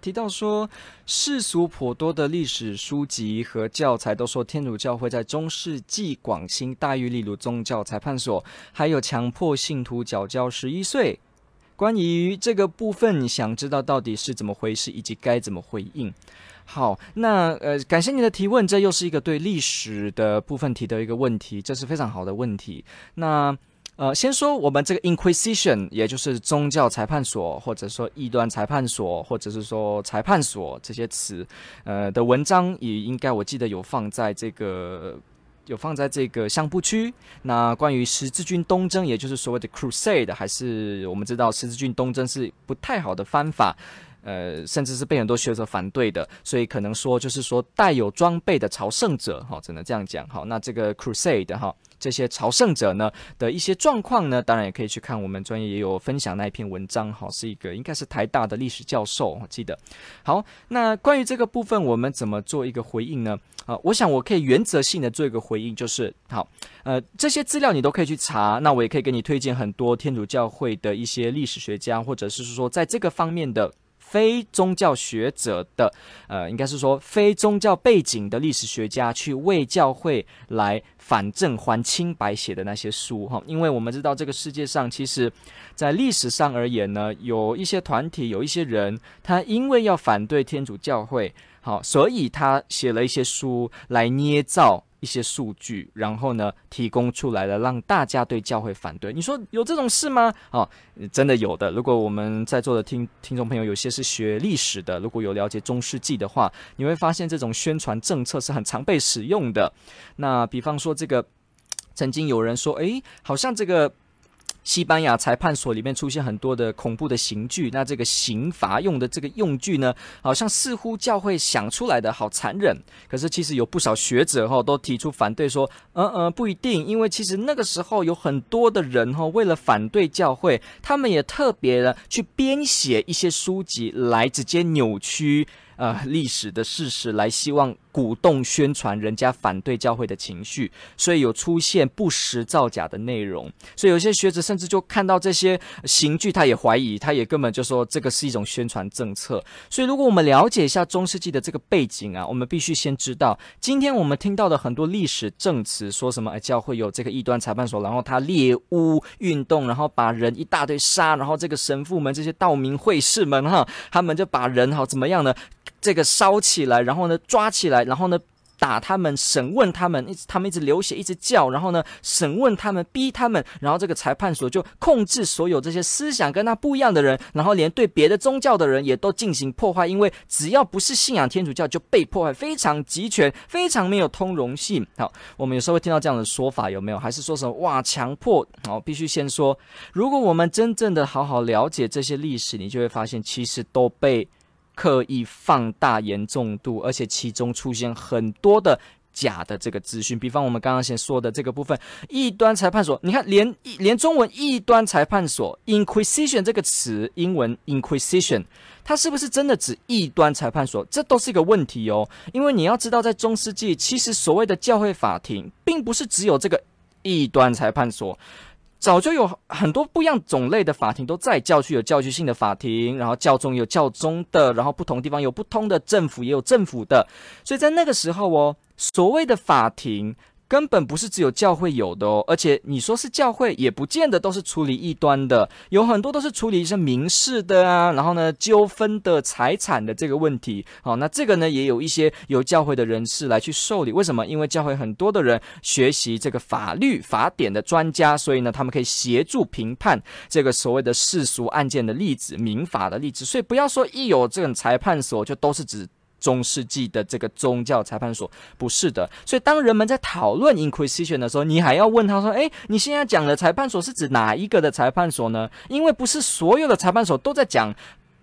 提到说，世俗颇多的历史书籍和教材都说天主教会在中世纪广兴大狱，例如宗教裁判所，还有强迫信徒缴交十一岁。关于这个部分，想知道到底是怎么回事，以及该怎么回应？好，那呃，感谢你的提问，这又是一个对历史的部分提的一个问题，这是非常好的问题。那。呃，先说我们这个 Inquisition，也就是宗教裁判所，或者说异端裁判所，或者是说裁判所这些词，呃的文章也应该我记得有放在这个有放在这个相簿区。那关于十字军东征，也就是所谓的 Crusade，还是我们知道十字军东征是不太好的方法。呃，甚至是被很多学者反对的，所以可能说就是说带有装备的朝圣者，哈，只能这样讲，好，那这个 Crusade 哈，这些朝圣者呢的一些状况呢，当然也可以去看我们专业也有分享那一篇文章，哈，是一个应该是台大的历史教授，我记得。好，那关于这个部分，我们怎么做一个回应呢？啊，我想我可以原则性的做一个回应，就是好，呃，这些资料你都可以去查，那我也可以给你推荐很多天主教会的一些历史学家，或者是说在这个方面的。非宗教学者的，呃，应该是说非宗教背景的历史学家去为教会来反正还清白写的那些书哈，因为我们知道这个世界上其实，在历史上而言呢，有一些团体，有一些人，他因为要反对天主教会，好，所以他写了一些书来捏造。一些数据，然后呢，提供出来了，让大家对教会反对。你说有这种事吗？哦，真的有的。如果我们在座的听听众朋友有些是学历史的，如果有了解中世纪的话，你会发现这种宣传政策是很常被使用的。那比方说，这个曾经有人说，诶，好像这个。西班牙裁判所里面出现很多的恐怖的刑具，那这个刑罚用的这个用具呢，好像似乎教会想出来的好残忍。可是其实有不少学者哈都提出反对说，嗯嗯不一定，因为其实那个时候有很多的人哈为了反对教会，他们也特别的去编写一些书籍来直接扭曲。呃，历史的事实来希望鼓动宣传人家反对教会的情绪，所以有出现不实造假的内容。所以有些学者甚至就看到这些刑具，他也怀疑，他也根本就说这个是一种宣传政策。所以如果我们了解一下中世纪的这个背景啊，我们必须先知道，今天我们听到的很多历史证词，说什么哎，教会有这个异端裁判所，然后他猎巫运动，然后把人一大堆杀，然后这个神父们这些道明会士们哈，他们就把人好怎么样呢？这个烧起来，然后呢抓起来，然后呢打他们，审问他们，一直他们一直流血，一直叫，然后呢审问他们，逼他们，然后这个裁判所就控制所有这些思想跟他不一样的人，然后连对别的宗教的人也都进行破坏，因为只要不是信仰天主教就被破坏，非常极权，非常没有通融性。好，我们有时候会听到这样的说法，有没有？还是说什么哇强迫？好，必须先说，如果我们真正的好好了解这些历史，你就会发现其实都被。刻意放大严重度，而且其中出现很多的假的这个资讯。比方我们刚刚先说的这个部分，异端裁判所，你看连连中文异端裁判所 （Inquisition） 这个词，英文 Inquisition，它是不是真的指异端裁判所？这都是一个问题哦。因为你要知道，在中世纪，其实所谓的教会法庭，并不是只有这个异端裁判所。早就有很多不一样种类的法庭都在，教区有教区性的法庭，然后教宗有教宗的，然后不同地方有不同的政府也有政府的，所以在那个时候哦，所谓的法庭。根本不是只有教会有的哦，而且你说是教会，也不见得都是处理异端的，有很多都是处理一些民事的啊，然后呢，纠纷的财产的这个问题。好，那这个呢，也有一些由教会的人士来去受理。为什么？因为教会很多的人学习这个法律法典的专家，所以呢，他们可以协助评判这个所谓的世俗案件的例子、民法的例子。所以不要说一有这种裁判所，就都是指。中世纪的这个宗教裁判所不是的，所以当人们在讨论 Inquisition 的时候，你还要问他说：“诶，你现在讲的裁判所是指哪一个的裁判所呢？”因为不是所有的裁判所都在讲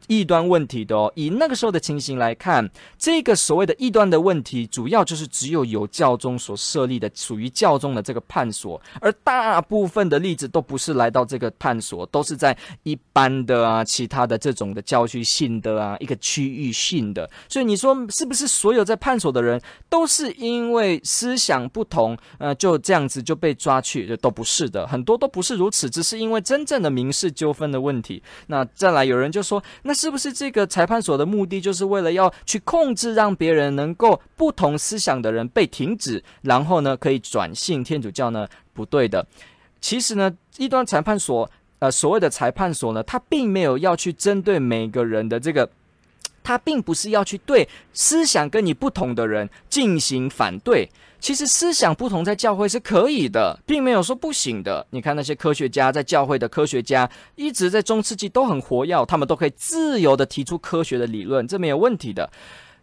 异端问题的哦。以那个时候的情形来看，这个所谓的异端的问题，主要就是只有由教宗所设立的，属于教宗的这个判所，而大部分的例子都不是来到这个判所，都是在一般的啊，其他的这种的教区性的啊，一个区域性的。所以你说是不是所有在判所的人都是因为思想不同，呃，就这样子就被抓去？都不是的，很多都不是如此，只是因为真正的民事纠纷的问题。那再来有人就说，那是不是这个裁判所的目的就是为了要去控制，让别人能够不同思想的人被停止，然后呢可以转信天主教呢？不对的。其实呢，一端裁判所，呃，所谓的裁判所呢，它并没有要去针对每个人的这个。他并不是要去对思想跟你不同的人进行反对，其实思想不同在教会是可以的，并没有说不行的。你看那些科学家在教会的科学家，一直在中世纪都很活跃，他们都可以自由地提出科学的理论，这没有问题的。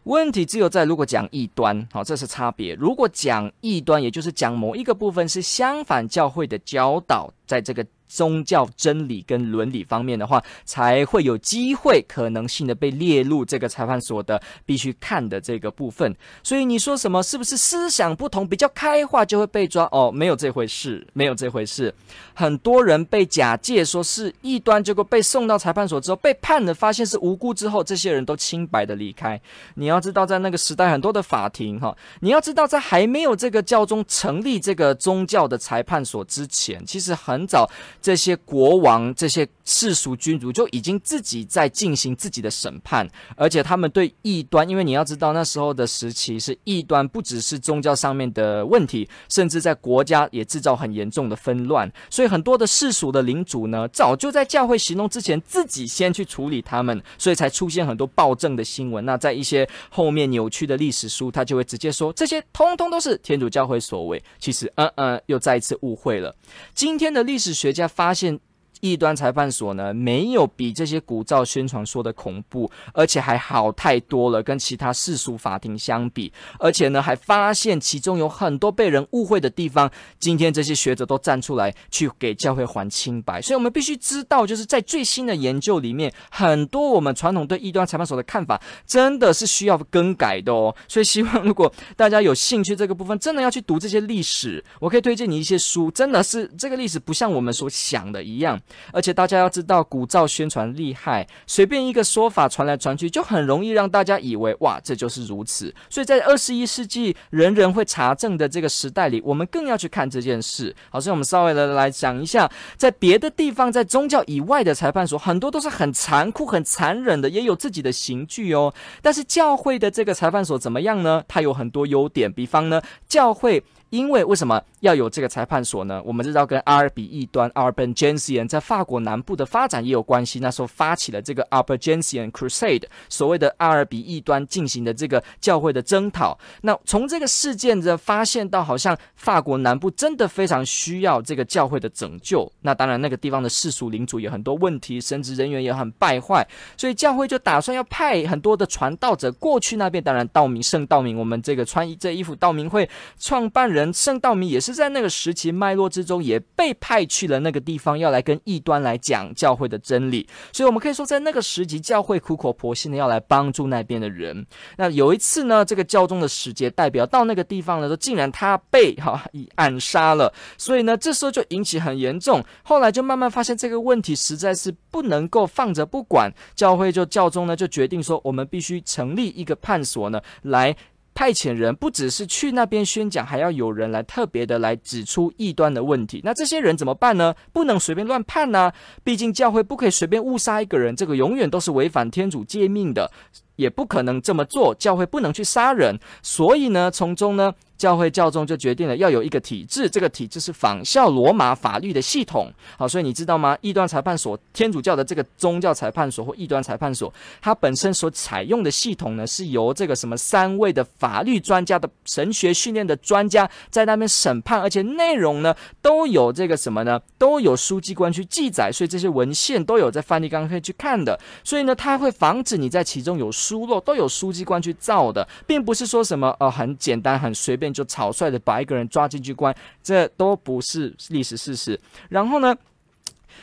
问题只有在如果讲异端，好，这是差别。如果讲异端，也就是讲某一个部分是相反教会的教导，在这个。宗教真理跟伦理方面的话，才会有机会可能性的被列入这个裁判所的必须看的这个部分。所以你说什么是不是思想不同比较开化就会被抓？哦，没有这回事，没有这回事。很多人被假借说是异端，结果被送到裁判所之后被判了，发现是无辜之后，这些人都清白的离开。你要知道，在那个时代，很多的法庭哈，你要知道，在还没有这个教宗成立这个宗教的裁判所之前，其实很早。这些国王、这些世俗君主就已经自己在进行自己的审判，而且他们对异端，因为你要知道那时候的时期是异端，不只是宗教上面的问题，甚至在国家也制造很严重的纷乱，所以很多的世俗的领主呢，早就在教会行动之前自己先去处理他们，所以才出现很多暴政的新闻。那在一些后面扭曲的历史书，他就会直接说这些通通都是天主教会所为。其实，嗯嗯，又再一次误会了。今天的历史学家。发现。异端裁判所呢，没有比这些古噪宣传说的恐怖，而且还好太多了，跟其他世俗法庭相比。而且呢，还发现其中有很多被人误会的地方。今天这些学者都站出来去给教会还清白。所以我们必须知道，就是在最新的研究里面，很多我们传统对异端裁判所的看法，真的是需要更改的哦。所以希望如果大家有兴趣这个部分，真的要去读这些历史，我可以推荐你一些书，真的是这个历史不像我们所想的一样。而且大家要知道，鼓噪宣传厉害，随便一个说法传来传去，就很容易让大家以为哇，这就是如此。所以在二十一世纪人人会查证的这个时代里，我们更要去看这件事。好，所以我们稍微的来讲一下，在别的地方，在宗教以外的裁判所，很多都是很残酷、很残忍的，也有自己的刑具哦。但是教会的这个裁判所怎么样呢？它有很多优点，比方呢，教会。因为为什么要有这个裁判所呢？我们知道跟阿尔比异端 Albigensian 在法国南部的发展也有关系。那时候发起了这个 Albigensian Crusade，所谓的阿尔比异端进行的这个教会的征讨。那从这个事件的发现到，好像法国南部真的非常需要这个教会的拯救。那当然，那个地方的世俗领主有很多问题，神职人员也很败坏，所以教会就打算要派很多的传道者过去那边。当然，道明圣道明，我们这个穿这衣服道明会创办人。圣道明也是在那个时期脉络之中，也被派去了那个地方，要来跟异端来讲教会的真理。所以，我们可以说，在那个时期，教会苦口婆心的要来帮助那边的人。那有一次呢，这个教宗的使节代表到那个地方的时候，竟然他被哈以暗杀了。所以呢，这时候就引起很严重。后来就慢慢发现这个问题实在是不能够放着不管，教会就教宗呢就决定说，我们必须成立一个判所呢来。派遣人不只是去那边宣讲，还要有人来特别的来指出异端的问题。那这些人怎么办呢？不能随便乱判呢、毕竟教会不可以随便误杀一个人，这个永远都是违反天主诫命的。也不可能这么做，教会不能去杀人，所以呢，从中呢，教会教宗就决定了要有一个体制，这个体制是仿效罗马法律的系统。好，所以你知道吗？异端裁判所，天主教的这个宗教裁判所或异端裁判所，它本身所采用的系统呢，是由这个什么三位的法律专家的神学训练的专家在那边审判，而且内容呢都有这个什么呢？都有书记官去记载，所以这些文献都有在梵蒂冈可以去看的。所以呢，它会防止你在其中有。疏漏都有书记官去造的，并不是说什么呃很简单很随便就草率的把一个人抓进去关，这都不是历史事实。然后呢，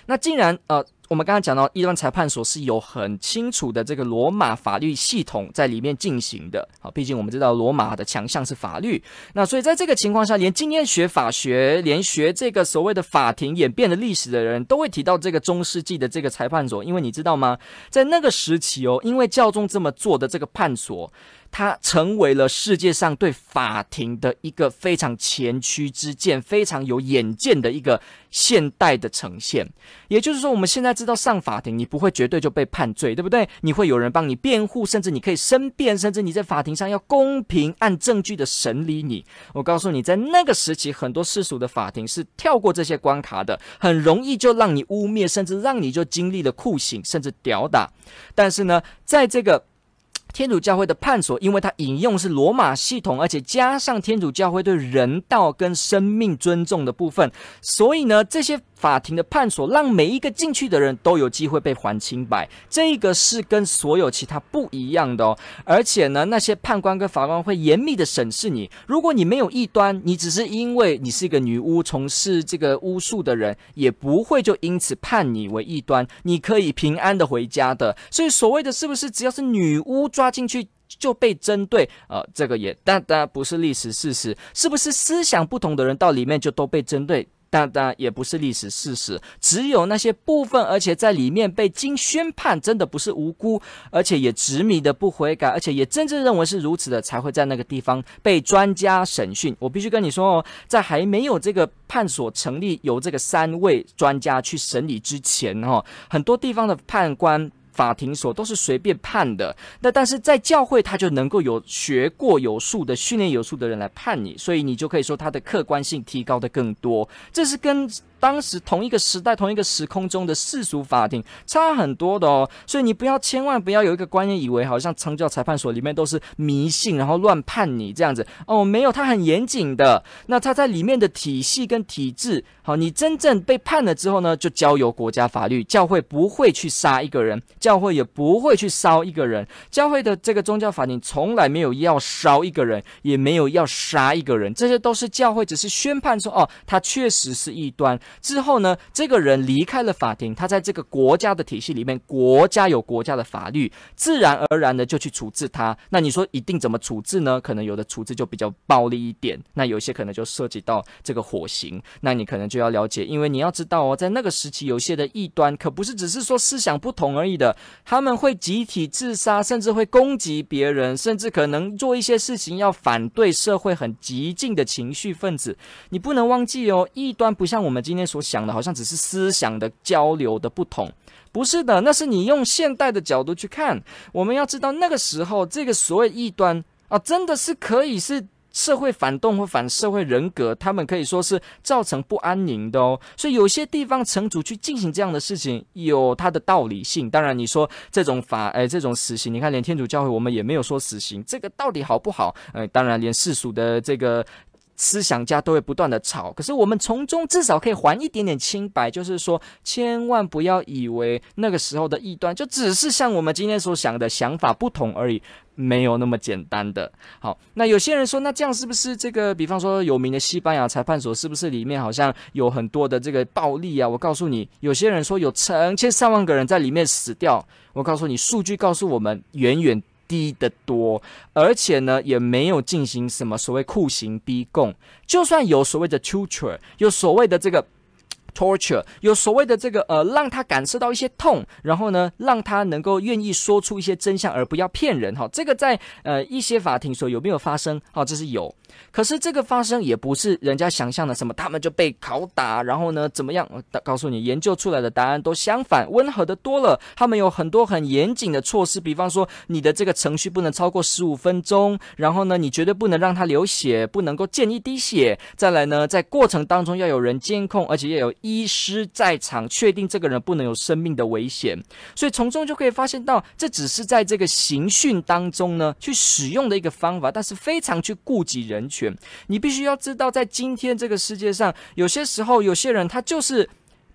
那既然呃。我们刚刚讲到异端裁判所是有很清楚的这个罗马法律系统在里面进行的。好，毕竟我们知道罗马的强项是法律，那所以在这个情况下，连今天学法学、连学这个所谓的法庭演变的历史的人都会提到这个中世纪的这个裁判所，因为你知道吗？在那个时期哦，因为教宗这么做的这个判所。它成为了世界上对法庭的一个非常前驱之见，非常有远见的一个现代的呈现。也就是说，我们现在知道上法庭，你不会绝对就被判罪，对不对？你会有人帮你辩护，甚至你可以申辩，甚至你在法庭上要公平按证据的审理你。我告诉你，在那个时期，很多世俗的法庭是跳过这些关卡的，很容易就让你污蔑，甚至让你就经历了酷刑，甚至吊打。但是呢，在这个。天主教会的探索，因为它引用是罗马系统，而且加上天主教会对人道跟生命尊重的部分，所以呢，这些法庭的判所让每一个进去的人都有机会被还清白。这个是跟所有其他不一样的哦。而且呢，那些判官跟法官会严密的审视你。如果你没有异端，你只是因为你是一个女巫，从事这个巫术的人，也不会就因此判你为异端。你可以平安的回家的。所以所谓的是不是只要是女巫？抓进去就被针对，呃，这个也当然不是历史事实，是不是思想不同的人到里面就都被针对？当然也不是历史事实，只有那些部分，而且在里面被经宣判，真的不是无辜，而且也执迷的不悔改，而且也真正认为是如此的，才会在那个地方被专家审讯。我必须跟你说哦，在还没有这个判所成立，由这个三位专家去审理之前，哈，很多地方的判官。法庭所都是随便判的，那但是在教会他就能够有学过有数的训练有数的人来判你，所以你就可以说他的客观性提高的更多，这是跟。当时同一个时代、同一个时空中的世俗法庭差很多的哦，所以你不要千万不要有一个观念，以为好像宗教裁判所里面都是迷信，然后乱判你这样子哦，没有，他很严谨的。那他在里面的体系跟体制，好，你真正被判了之后呢，就交由国家法律，教会不会去杀一个人，教会也不会去烧一个人，教会的这个宗教法庭从来没有要烧一个人，也没有要杀一个人，这些都是教会只是宣判说哦，他确实是异端。之后呢，这个人离开了法庭，他在这个国家的体系里面，国家有国家的法律，自然而然的就去处置他。那你说一定怎么处置呢？可能有的处置就比较暴力一点，那有些可能就涉及到这个火刑。那你可能就要了解，因为你要知道哦，在那个时期，有些的异端可不是只是说思想不同而已的，他们会集体自杀，甚至会攻击别人，甚至可能做一些事情要反对社会很激进的情绪分子。你不能忘记哦，异端不像我们今天。所想的好像只是思想的交流的不同，不是的，那是你用现代的角度去看。我们要知道那个时候，这个所谓异端啊，真的是可以是社会反动或反社会人格，他们可以说是造成不安宁的哦。所以有些地方城主去进行这样的事情，有它的道理性。当然，你说这种法，哎，这种死刑，你看连天主教会我们也没有说死刑，这个到底好不好？哎，当然连世俗的这个。思想家都会不断的吵，可是我们从中至少可以还一点点清白，就是说，千万不要以为那个时候的异端就只是像我们今天所想的想法不同而已，没有那么简单的。好，那有些人说，那这样是不是这个，比方说有名的西班牙裁判所，是不是里面好像有很多的这个暴力啊？我告诉你，有些人说有成千上万个人在里面死掉，我告诉你，数据告诉我们远远。低得多，而且呢，也没有进行什么所谓酷刑逼供，就算有所谓的 torture，有所谓的这个。Torture 有所谓的这个呃，让他感受到一些痛，然后呢，让他能够愿意说出一些真相，而不要骗人哈。这个在呃一些法庭所有没有发生？好，这是有。可是这个发生也不是人家想象的什么，他们就被拷打，然后呢怎么样？我告诉你，研究出来的答案都相反，温和的多了。他们有很多很严谨的措施，比方说你的这个程序不能超过十五分钟，然后呢，你绝对不能让他流血，不能够见一滴血。再来呢，在过程当中要有人监控，而且要有。医师在场，确定这个人不能有生命的危险，所以从中就可以发现到，这只是在这个刑讯当中呢，去使用的一个方法，但是非常去顾及人权。你必须要知道，在今天这个世界上，有些时候有些人他就是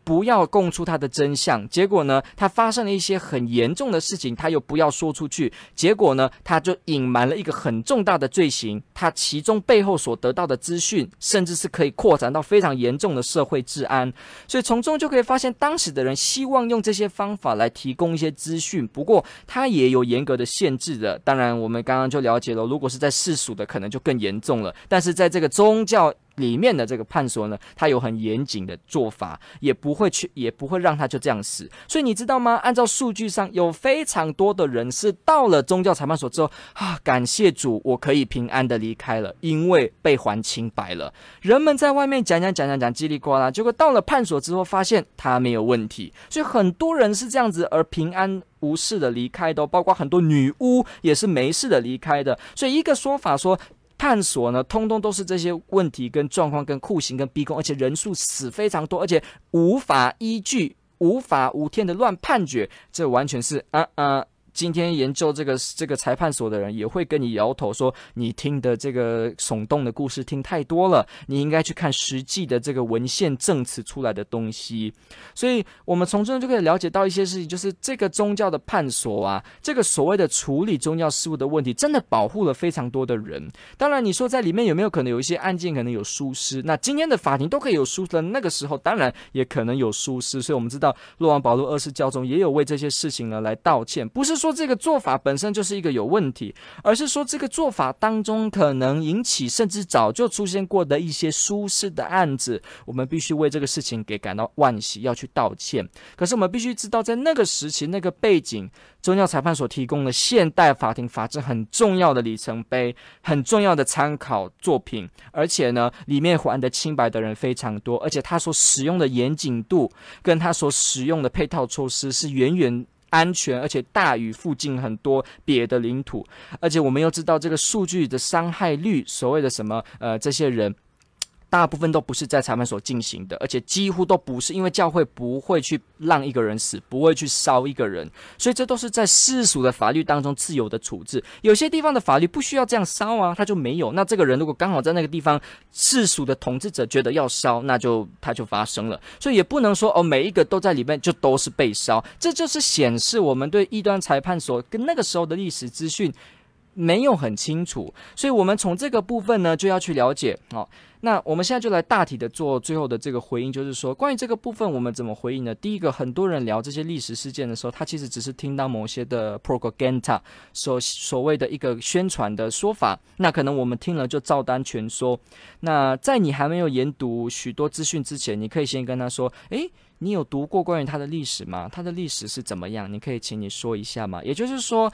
不要供出他的真相。结果呢，他发生了一些很严重的事情，他又不要说出去。结果呢，他就隐瞒了一个很重大的罪行。他其中背后所得到的资讯，甚至是可以扩展到非常严重的社会治安。所以从中就可以发现，当时的人希望用这些方法来提供一些资讯。不过，他也有严格的限制的。当然，我们刚刚就了解了，如果是在世俗的，可能就更严重了。但是在这个宗教，里面的这个判所呢，他有很严谨的做法，也不会去，也不会让他就这样死。所以你知道吗？按照数据上，有非常多的人是到了宗教裁判所之后啊，感谢主，我可以平安的离开了，因为被还清白了。人们在外面讲讲讲讲讲叽里呱啦，结果到了判所之后，发现他没有问题。所以很多人是这样子而平安无事的离开的，包括很多女巫也是没事的离开的。所以一个说法说。探索呢，通通都是这些问题跟状况、跟酷刑、跟逼供，而且人数死非常多，而且无法依据、无法无天的乱判决，这完全是啊啊。今天研究这个这个裁判所的人也会跟你摇头说，你听的这个耸动的故事听太多了，你应该去看实际的这个文献证词出来的东西。所以，我们从中就可以了解到一些事情，就是这个宗教的判所啊，这个所谓的处理宗教事务的问题，真的保护了非常多的人。当然，你说在里面有没有可能有一些案件可能有疏失？那今天的法庭都可以有疏失，那个时候当然也可能有疏失。所以我们知道，若望保禄二世教宗也有为这些事情呢来道歉，不是说。说这个做法本身就是一个有问题，而是说这个做法当中可能引起甚至早就出现过的一些疏失的案子，我们必须为这个事情给感到惋惜，要去道歉。可是我们必须知道，在那个时期、那个背景，宗教裁判所提供的现代法庭法制很重要的里程碑，很重要的参考作品，而且呢，里面还的清白的人非常多，而且他所使用的严谨度，跟他所使用的配套措施是远远。安全，而且大于附近很多别的领土，而且我们又知道这个数据的伤害率，所谓的什么呃，这些人。大部分都不是在裁判所进行的，而且几乎都不是，因为教会不会去让一个人死，不会去烧一个人，所以这都是在世俗的法律当中自由的处置。有些地方的法律不需要这样烧啊，他就没有。那这个人如果刚好在那个地方，世俗的统治者觉得要烧，那就他就发生了。所以也不能说哦，每一个都在里面就都是被烧，这就是显示我们对异端裁判所跟那个时候的历史资讯没有很清楚。所以我们从这个部分呢，就要去了解哦。那我们现在就来大体的做最后的这个回应，就是说关于这个部分，我们怎么回应呢？第一个，很多人聊这些历史事件的时候，他其实只是听到某些的 propaganda 所所谓的一个宣传的说法，那可能我们听了就照单全收。那在你还没有研读许多资讯之前，你可以先跟他说：“诶，你有读过关于他的历史吗？他的历史是怎么样？你可以请你说一下吗？”也就是说。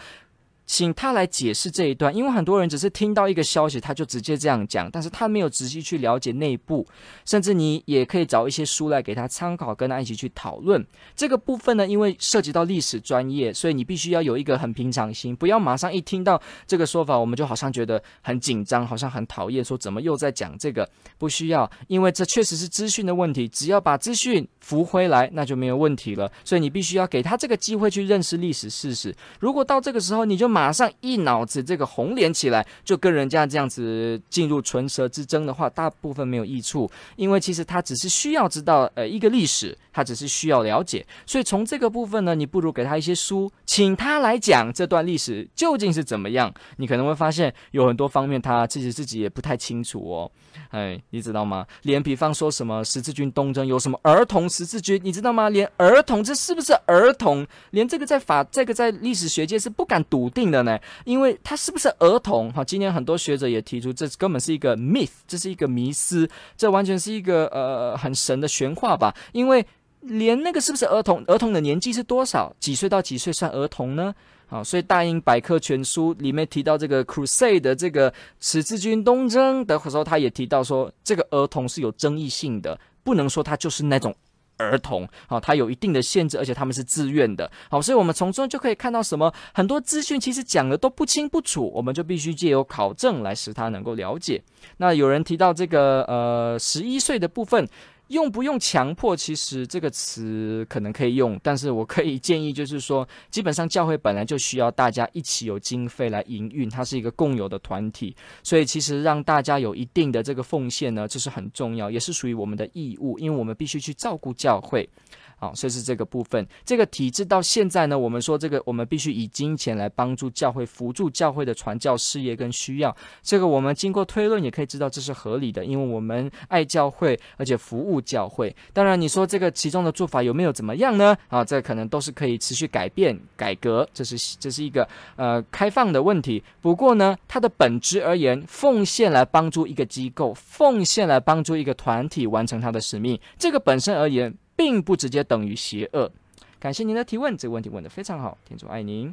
请他来解释这一段，因为很多人只是听到一个消息，他就直接这样讲，但是他没有仔细去了解内部，甚至你也可以找一些书来给他参考，跟他一起去讨论这个部分呢。因为涉及到历史专业，所以你必须要有一个很平常心，不要马上一听到这个说法，我们就好像觉得很紧张，好像很讨厌，说怎么又在讲这个？不需要，因为这确实是资讯的问题，只要把资讯扶回来，那就没有问题了。所以你必须要给他这个机会去认识历史事实。如果到这个时候你就马马上一脑子这个红脸起来，就跟人家这样子进入唇舌之争的话，大部分没有益处。因为其实他只是需要知道呃一个历史，他只是需要了解。所以从这个部分呢，你不如给他一些书，请他来讲这段历史究竟是怎么样。你可能会发现有很多方面他自己自己也不太清楚哦。哎，你知道吗？连比方说什么十字军东征有什么儿童十字军，你知道吗？连儿童这是不是儿童？连这个在法这个在历史学界是不敢笃定的呢，因为他是不是儿童？哈，今天很多学者也提出，这根本是一个 myth，这是一个迷思，这完全是一个呃很神的玄话吧？因为连那个是不是儿童？儿童的年纪是多少？几岁到几岁算儿童呢？啊，所以大英百科全书里面提到这个 Crusade 的这个十字军东征的时候，他也提到说，这个儿童是有争议性的，不能说他就是那种。儿童，好，他有一定的限制，而且他们是自愿的，好，所以我们从中就可以看到什么，很多资讯其实讲的都不清不楚，我们就必须借由考证来使他能够了解。那有人提到这个呃十一岁的部分。用不用强迫？其实这个词可能可以用，但是我可以建议，就是说，基本上教会本来就需要大家一起有经费来营运，它是一个共有的团体，所以其实让大家有一定的这个奉献呢，这是很重要，也是属于我们的义务，因为我们必须去照顾教会。好，所以是这个部分。这个体制到现在呢，我们说这个，我们必须以金钱来帮助教会，辅助教会的传教事业跟需要。这个我们经过推论也可以知道这是合理的，因为我们爱教会，而且服务教会。当然，你说这个其中的做法有没有怎么样呢？啊，这可能都是可以持续改变、改革，这是这是一个呃开放的问题。不过呢，它的本质而言，奉献来帮助一个机构，奉献来帮助一个团体完成它的使命，这个本身而言。并不直接等于邪恶。感谢您的提问，这个问题问得非常好，天主爱您。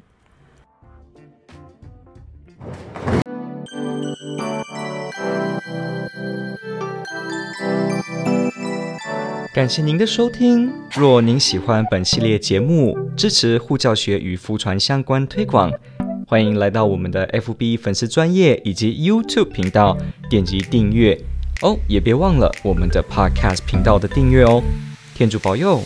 感谢您的收听。若您喜欢本系列节目，支持护教学与福传相关推广，欢迎来到我们的 FB 粉丝专业以及 YouTube 频道，点击订阅哦，也别忘了我们的 Podcast 频道的订阅哦。天主保佑。